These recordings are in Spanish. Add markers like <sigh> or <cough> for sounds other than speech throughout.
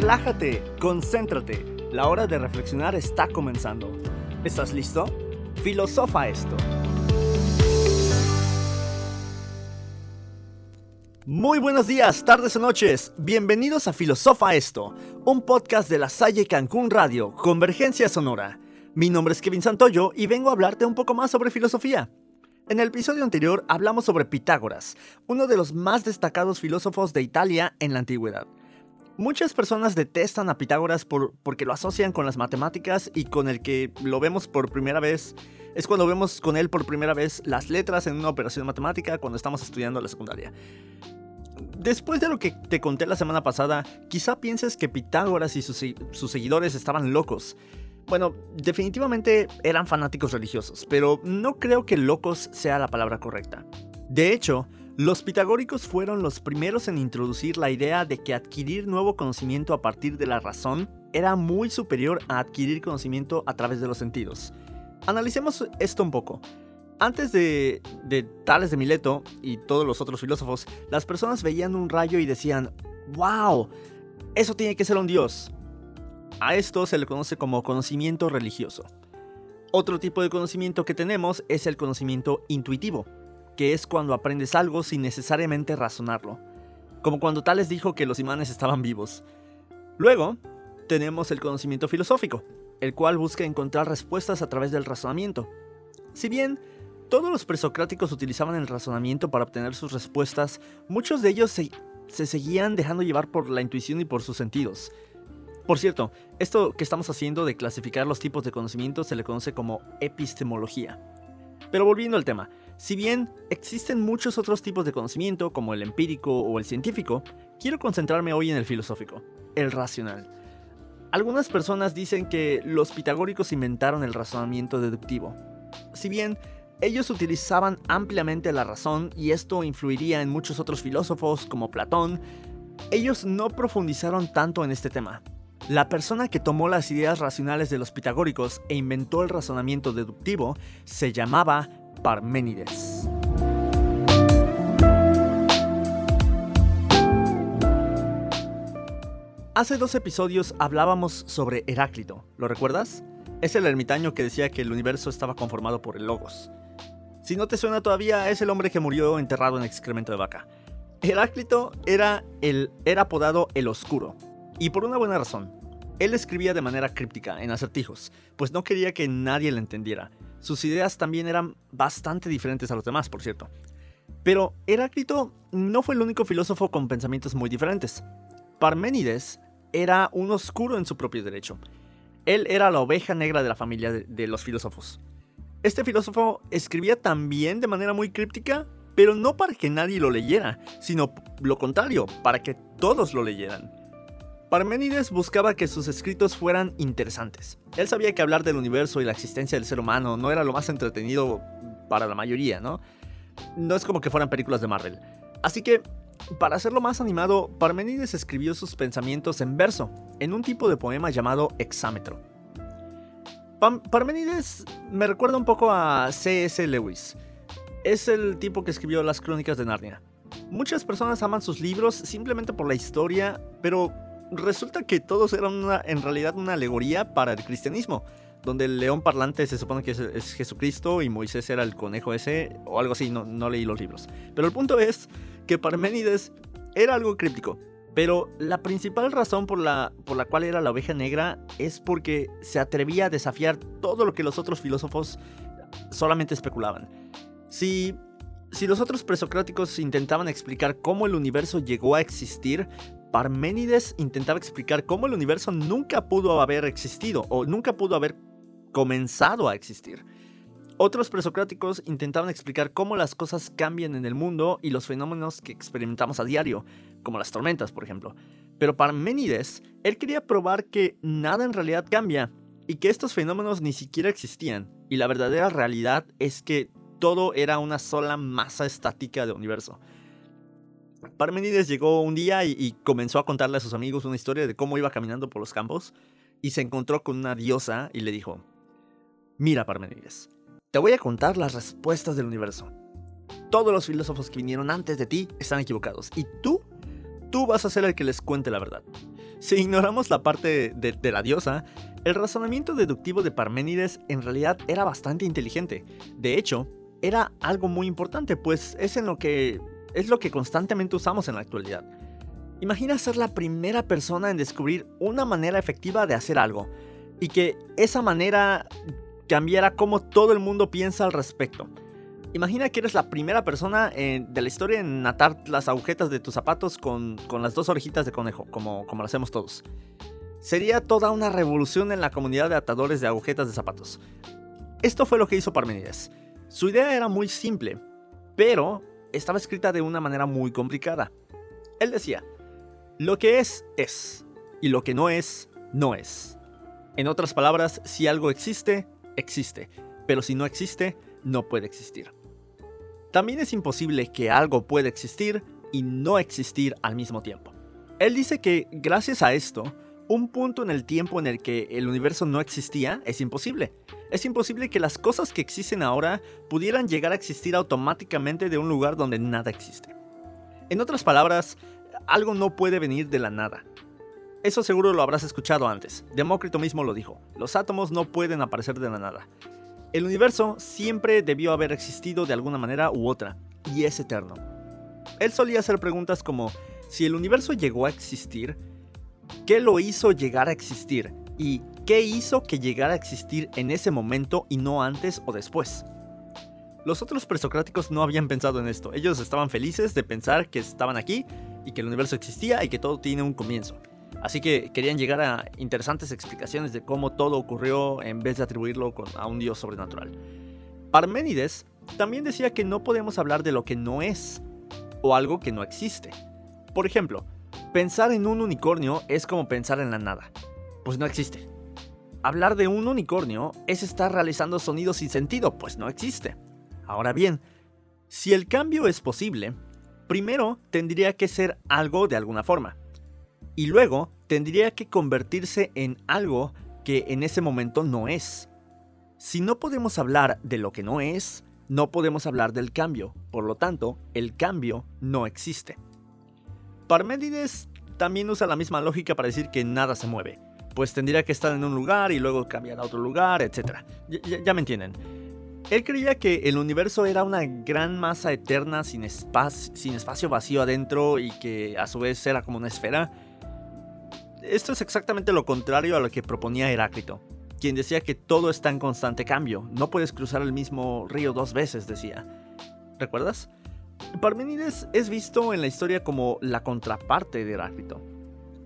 Relájate, concéntrate. La hora de reflexionar está comenzando. ¿Estás listo? Filosofa esto. Muy buenos días, tardes o noches. Bienvenidos a Filosofa esto, un podcast de la Salle Cancún Radio, Convergencia Sonora. Mi nombre es Kevin Santoyo y vengo a hablarte un poco más sobre filosofía. En el episodio anterior hablamos sobre Pitágoras, uno de los más destacados filósofos de Italia en la antigüedad. Muchas personas detestan a Pitágoras por, porque lo asocian con las matemáticas y con el que lo vemos por primera vez. Es cuando vemos con él por primera vez las letras en una operación matemática cuando estamos estudiando la secundaria. Después de lo que te conté la semana pasada, quizá pienses que Pitágoras y sus, sus seguidores estaban locos. Bueno, definitivamente eran fanáticos religiosos, pero no creo que locos sea la palabra correcta. De hecho, los pitagóricos fueron los primeros en introducir la idea de que adquirir nuevo conocimiento a partir de la razón era muy superior a adquirir conocimiento a través de los sentidos. Analicemos esto un poco. Antes de, Tales de Mileto y todos los otros filósofos, las personas veían un rayo y decían, ¡Wow! Eso tiene que ser un dios. A esto se le conoce como conocimiento religioso. Otro tipo de conocimiento que tenemos es el conocimiento intuitivo, que es cuando aprendes algo sin necesariamente razonarlo, como cuando Tales dijo que los imanes estaban vivos. Luego, tenemos el conocimiento filosófico, el cual busca encontrar respuestas a través del razonamiento. Si bien todos los presocráticos utilizaban el razonamiento para obtener sus respuestas, muchos de ellos se, se seguían dejando llevar por la intuición y por sus sentidos. Por cierto, esto que estamos haciendo de clasificar los tipos de conocimiento se le conoce como epistemología. Pero volviendo al tema, si bien existen muchos otros tipos de conocimiento, como el empírico o el científico, quiero concentrarme hoy en el filosófico, el racional. Algunas personas dicen que los pitagóricos inventaron el razonamiento deductivo. Si bien ellos utilizaban ampliamente la razón y esto influiría en muchos otros filósofos como Platón, ellos no profundizaron tanto en este tema. La persona que tomó las ideas racionales de los pitagóricos e inventó el razonamiento deductivo se llamaba Parménides. Hace dos episodios hablábamos sobre Heráclito, ¿lo recuerdas? Es el ermitaño que decía que el universo estaba conformado por el logos. Si no te suena todavía, es el hombre que murió enterrado en excremento de vaca. Heráclito era, el, era apodado el Oscuro, y por una buena razón. Él escribía de manera críptica, en acertijos, pues no quería que nadie le entendiera. Sus ideas también eran bastante diferentes a los demás, por cierto. Pero Heráclito no fue el único filósofo con pensamientos muy diferentes. Parménides era un oscuro en su propio derecho. Él era la oveja negra de la familia de, de los filósofos. Este filósofo escribía también de manera muy críptica, pero no para que nadie lo leyera, sino lo contrario, para que todos lo leyeran. Parménides buscaba que sus escritos fueran interesantes. Él sabía que hablar del universo y la existencia del ser humano no era lo más entretenido para la mayoría, ¿no? No es como que fueran películas de Marvel. Así que, para hacerlo más animado, Parménides escribió sus pensamientos en verso, en un tipo de poema llamado hexámetro. Parménides me recuerda un poco a C.S. Lewis. Es el tipo que escribió las crónicas de Narnia. Muchas personas aman sus libros simplemente por la historia, pero resulta que todos eran en realidad una alegoría para el cristianismo, donde el león parlante se supone que es, Jesucristo y Moisés era el conejo ese, o algo así, no, no leí los libros. Pero el punto es que Parménides era algo críptico, pero la principal razón por la, por la cual era la oveja negra es porque se atrevía a desafiar todo lo que los otros filósofos solamente especulaban. Si si los otros presocráticos intentaban explicar cómo el universo llegó a existir, Parménides intentaba explicar cómo el universo nunca pudo haber existido o nunca pudo haber comenzado a existir. Otros presocráticos intentaban explicar cómo las cosas cambian en el mundo y los fenómenos que experimentamos a diario, como las tormentas, por ejemplo. Pero Parménides, él quería probar que nada en realidad cambia y que estos fenómenos ni siquiera existían. Y la verdadera realidad es que todo era una sola masa estática de universo. Parmenides llegó un día y, comenzó a contarle a sus amigos una historia de cómo iba caminando por los campos y se encontró con una diosa y le dijo, mira Parmenides, te voy a contar las respuestas del universo. Todos los filósofos que vinieron antes de ti están equivocados y tú, tú vas a ser el que les cuente la verdad. Si ignoramos la parte de, la diosa, el razonamiento deductivo de Parménides en realidad era bastante inteligente. De hecho, era algo muy importante, pues es en lo que es lo que constantemente usamos en la actualidad. Imagina ser la primera persona en descubrir una manera efectiva de hacer algo y que esa manera cambiara cómo todo el mundo piensa al respecto. Imagina que eres la primera persona de la historia en atar las agujetas de tus zapatos con, las dos orejitas de conejo, como, como lo hacemos todos. Sería toda una revolución en la comunidad de atadores de agujetas de zapatos. Esto fue lo que hizo Parmenides. Su idea era muy simple, pero estaba escrita de una manera muy complicada. Él decía, lo que es, es, y lo que no es, no es. En otras palabras, si algo existe, existe, pero si no existe, no puede existir. También es imposible que algo pueda existir y no existir al mismo tiempo. Él dice que gracias a esto, un punto en el tiempo en el que el universo no existía es imposible. Es imposible que las cosas que existen ahora pudieran llegar a existir automáticamente de un lugar donde nada existe. En otras palabras, algo no puede venir de la nada. Eso seguro lo habrás escuchado antes. Demócrito mismo lo dijo. Los átomos no pueden aparecer de la nada. El universo siempre debió haber existido de alguna manera u otra, y es eterno. Él solía hacer preguntas como, si el universo llegó a existir, ¿Qué lo hizo llegar a existir? ¿Y qué hizo que llegara a existir en ese momento y no antes o después? Los otros presocráticos no habían pensado en esto. Ellos estaban felices de pensar que estaban aquí y que el universo existía y que todo tiene un comienzo. Así que querían llegar a interesantes explicaciones de cómo todo ocurrió en vez de atribuirlo a un dios sobrenatural. Parménides también decía que no podemos hablar de lo que no es o algo que no existe. Por ejemplo, Pensar en un unicornio es como pensar en la nada, pues no existe. Hablar de un unicornio es estar realizando sonidos sin sentido, pues no existe. Ahora bien, si el cambio es posible, primero tendría que ser algo de alguna forma, y luego tendría que convertirse en algo que en ese momento no es. Si no podemos hablar de lo que no es, no podemos hablar del cambio, por lo tanto, el cambio no existe. Parménides también usa la misma lógica para decir que nada se mueve, pues tendría que estar en un lugar y luego cambiar a otro lugar, etc. Ya, me entienden. Él creía que el universo era una gran masa eterna sin, sin espacio vacío adentro y que a su vez era como una esfera. Esto es exactamente lo contrario a lo que proponía Heráclito, quien decía que todo está en constante cambio, no puedes cruzar el mismo río dos veces, decía. ¿Recuerdas? Parmenides es visto en la historia como la contraparte de Heráclito.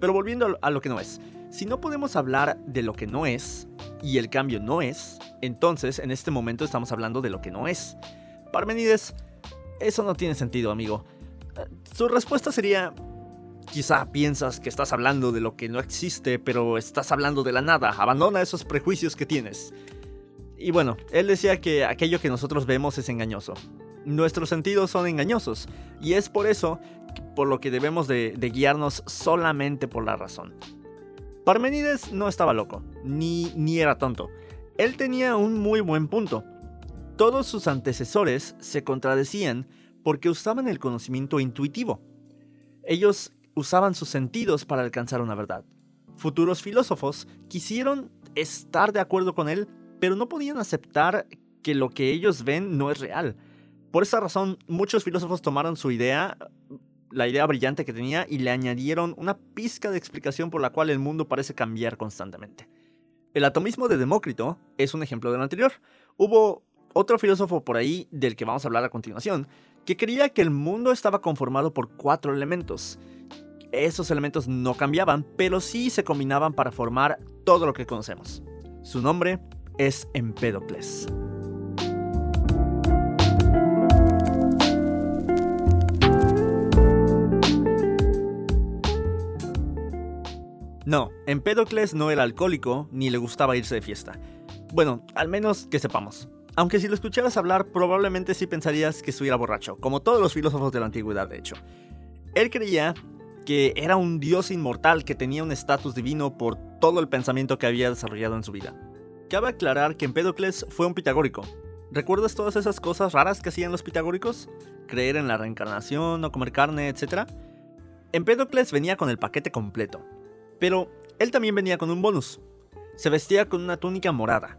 Pero volviendo a lo que no es, si no podemos hablar de lo que no es, y el cambio no es, entonces en este momento estamos hablando de lo que no es. Parmenides, eso no tiene sentido, amigo. Eh, su respuesta sería, quizá piensas que estás hablando de lo que no existe, pero estás hablando de la nada, abandona esos prejuicios que tienes. Y bueno, él decía que aquello que nosotros vemos es engañoso, Nuestros sentidos son engañosos y es por eso por lo que debemos de, guiarnos solamente por la razón. Parmenides no estaba loco, ni, ni era tonto. Él tenía un muy buen punto. Todos sus antecesores se contradecían porque usaban el conocimiento intuitivo. Ellos usaban sus sentidos para alcanzar una verdad. Futuros filósofos quisieron estar de acuerdo con él, pero no podían aceptar que lo que ellos ven no es real por esa razón, muchos filósofos tomaron su idea, la idea brillante que tenía, y le añadieron una pizca de explicación por la cual el mundo parece cambiar constantemente. El atomismo de Demócrito es un ejemplo del anterior. Hubo otro filósofo por ahí, del que vamos a hablar a continuación, que creía que el mundo estaba conformado por cuatro elementos. Esos elementos no cambiaban, pero sí se combinaban para formar todo lo que conocemos. Su nombre es Empédocles. No, Empédocles no era alcohólico ni le gustaba irse de fiesta. Bueno, al menos que sepamos. Aunque si lo escucharas hablar probablemente sí pensarías que estuviera borracho, como todos los filósofos de la antigüedad de hecho. Él creía que era un dios inmortal que tenía un estatus divino por todo el pensamiento que había desarrollado en su vida. Cabe aclarar que Empédocles fue un pitagórico. ¿Recuerdas todas esas cosas raras que hacían los pitagóricos? Creer en la reencarnación, no comer carne, etc. Empédocles venía con el paquete completo Pero él también venía con un bonus. Se vestía con una túnica morada,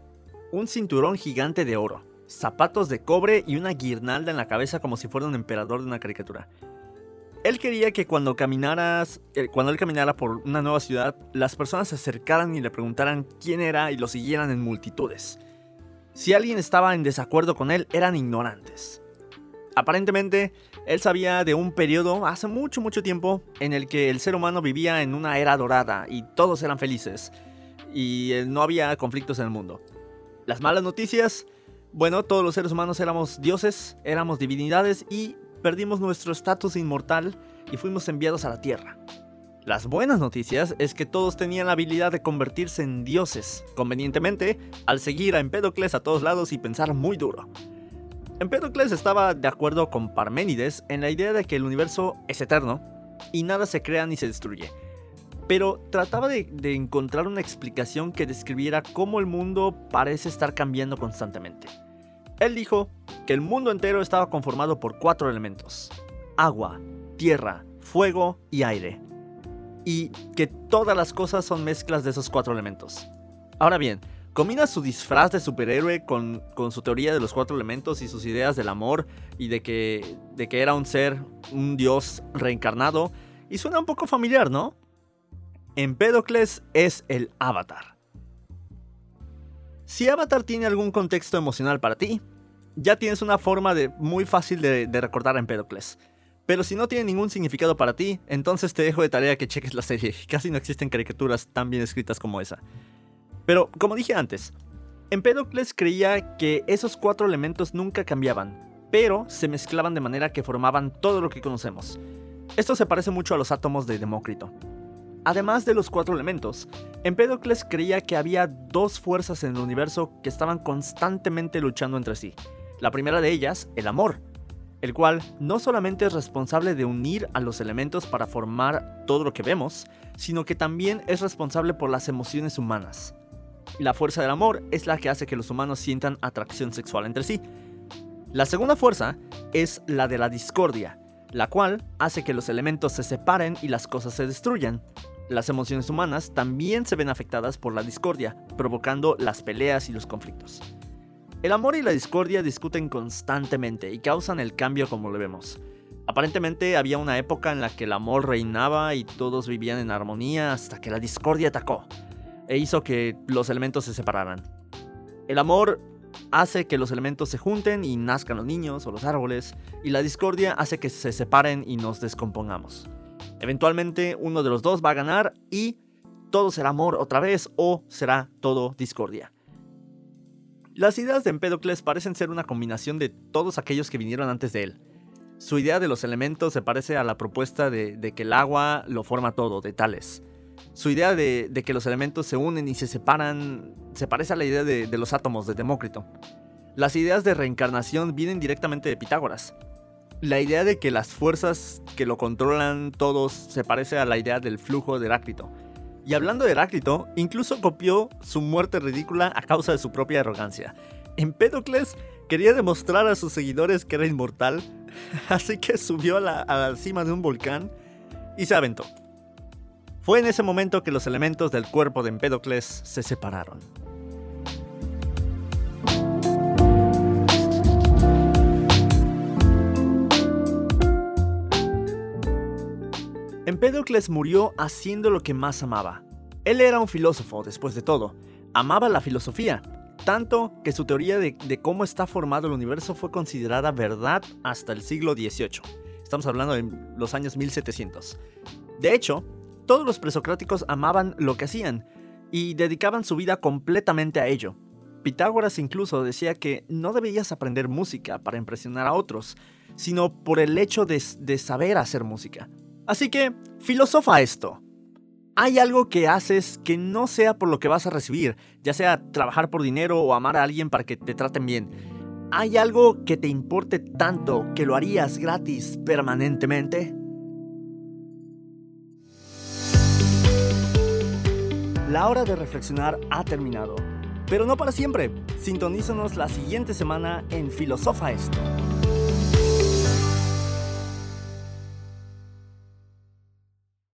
un cinturón gigante de oro, zapatos de cobre y una guirnalda en la cabeza como si fuera un emperador de una caricatura. Él quería que cuando caminaras, eh, cuando él caminara por una nueva ciudad, las personas se acercaran y le preguntaran quién era y lo siguieran en multitudes. Si alguien estaba en desacuerdo con él, eran ignorantes. Aparentemente, él sabía de un periodo hace mucho, mucho tiempo en el que el ser humano vivía en una era dorada y todos eran felices y eh, no había conflictos en el mundo. Las malas noticias, bueno, todos los seres humanos éramos dioses, éramos divinidades y perdimos nuestro estatus inmortal y fuimos enviados a la Tierra. Las buenas noticias es que todos tenían la habilidad de convertirse en dioses, convenientemente, al seguir a Empédocles a todos lados y pensar muy duro. Empédocles estaba de acuerdo con Parménides en la idea de que el universo es eterno y nada se crea ni se destruye, pero trataba de, encontrar una explicación que describiera cómo el mundo parece estar cambiando constantemente. Él dijo que el mundo entero estaba conformado por cuatro elementos, agua, tierra, fuego y aire, y que todas las cosas son mezclas de esos cuatro elementos. Ahora bien, combina su disfraz de superhéroe con, su teoría de los cuatro elementos y sus ideas del amor y de que, de que era un ser, un dios reencarnado. Y suena un poco familiar, ¿no? Empédocles es el avatar. Si Avatar tiene algún contexto emocional para ti, ya tienes una forma de, muy fácil de, de recordar a Empédocles. Pero si no tiene ningún significado para ti, entonces te dejo de tarea que cheques la serie. <laughs> Casi no existen caricaturas tan bien escritas como esa. Pero, como dije antes, Empédocles creía que esos cuatro elementos nunca cambiaban, pero se mezclaban de manera que formaban todo lo que conocemos. Esto se parece mucho a los átomos de Demócrito. Además de los cuatro elementos, Empédocles creía que había dos fuerzas en el universo que estaban constantemente luchando entre sí. La primera de ellas, el amor, el cual no solamente es responsable de unir a los elementos para formar todo lo que vemos, sino que también es responsable por las emociones humanas. La fuerza del amor es la que hace que los humanos sientan atracción sexual entre sí. La segunda fuerza es la de la discordia, la cual hace que los elementos se separen y las cosas se destruyan. Las emociones humanas también se ven afectadas por la discordia, provocando las peleas y los conflictos. El amor y la discordia discuten constantemente y causan el cambio como lo vemos. Aparentemente había una época en la que el amor reinaba y todos vivían en armonía hasta que la discordia atacó e hizo que los elementos se separaran. El amor hace que los elementos se junten y nazcan los niños o los árboles, y la discordia hace que se separen y nos descompongamos. Eventualmente uno de los dos va a ganar y todo será amor otra vez o será todo discordia. Las ideas de Empédocles parecen ser una combinación de todos aquellos que vinieron antes de él. Su idea de los elementos se parece a la propuesta de, de que el agua lo forma todo, de Tales. Su idea de, que los elementos se unen y se separan se parece a la idea de, los átomos de Demócrito. Las ideas de reencarnación vienen directamente de Pitágoras. La idea de que las fuerzas que lo controlan todos se parece a la idea del flujo de Heráclito. Y hablando de Heráclito, incluso copió su muerte ridícula a causa de su propia arrogancia. Empédocles quería demostrar a sus seguidores que era inmortal, <laughs> así que subió a la cima de un volcán y se aventó. Fue en ese momento que los elementos del cuerpo de Empédocles se separaron. Empédocles murió haciendo lo que más amaba. Él era un filósofo, después de todo. Amaba la filosofía, tanto que su teoría de, cómo está formado el universo fue considerada verdad hasta el siglo XVIII. Estamos hablando de los años 1700. De hecho, todos los presocráticos amaban lo que hacían y dedicaban su vida completamente a ello. Pitágoras incluso decía que no deberías aprender música para impresionar a otros, sino por el hecho de, saber hacer música. Así que, filosofa esto. Hay algo que haces que no sea por lo que vas a recibir, ya sea trabajar por dinero o amar a alguien para que te traten bien. ¿Hay algo que te importe tanto que lo harías gratis permanentemente? La hora de reflexionar ha terminado. Pero no para siempre. Sintonízanos la siguiente semana en Filosofa Esto.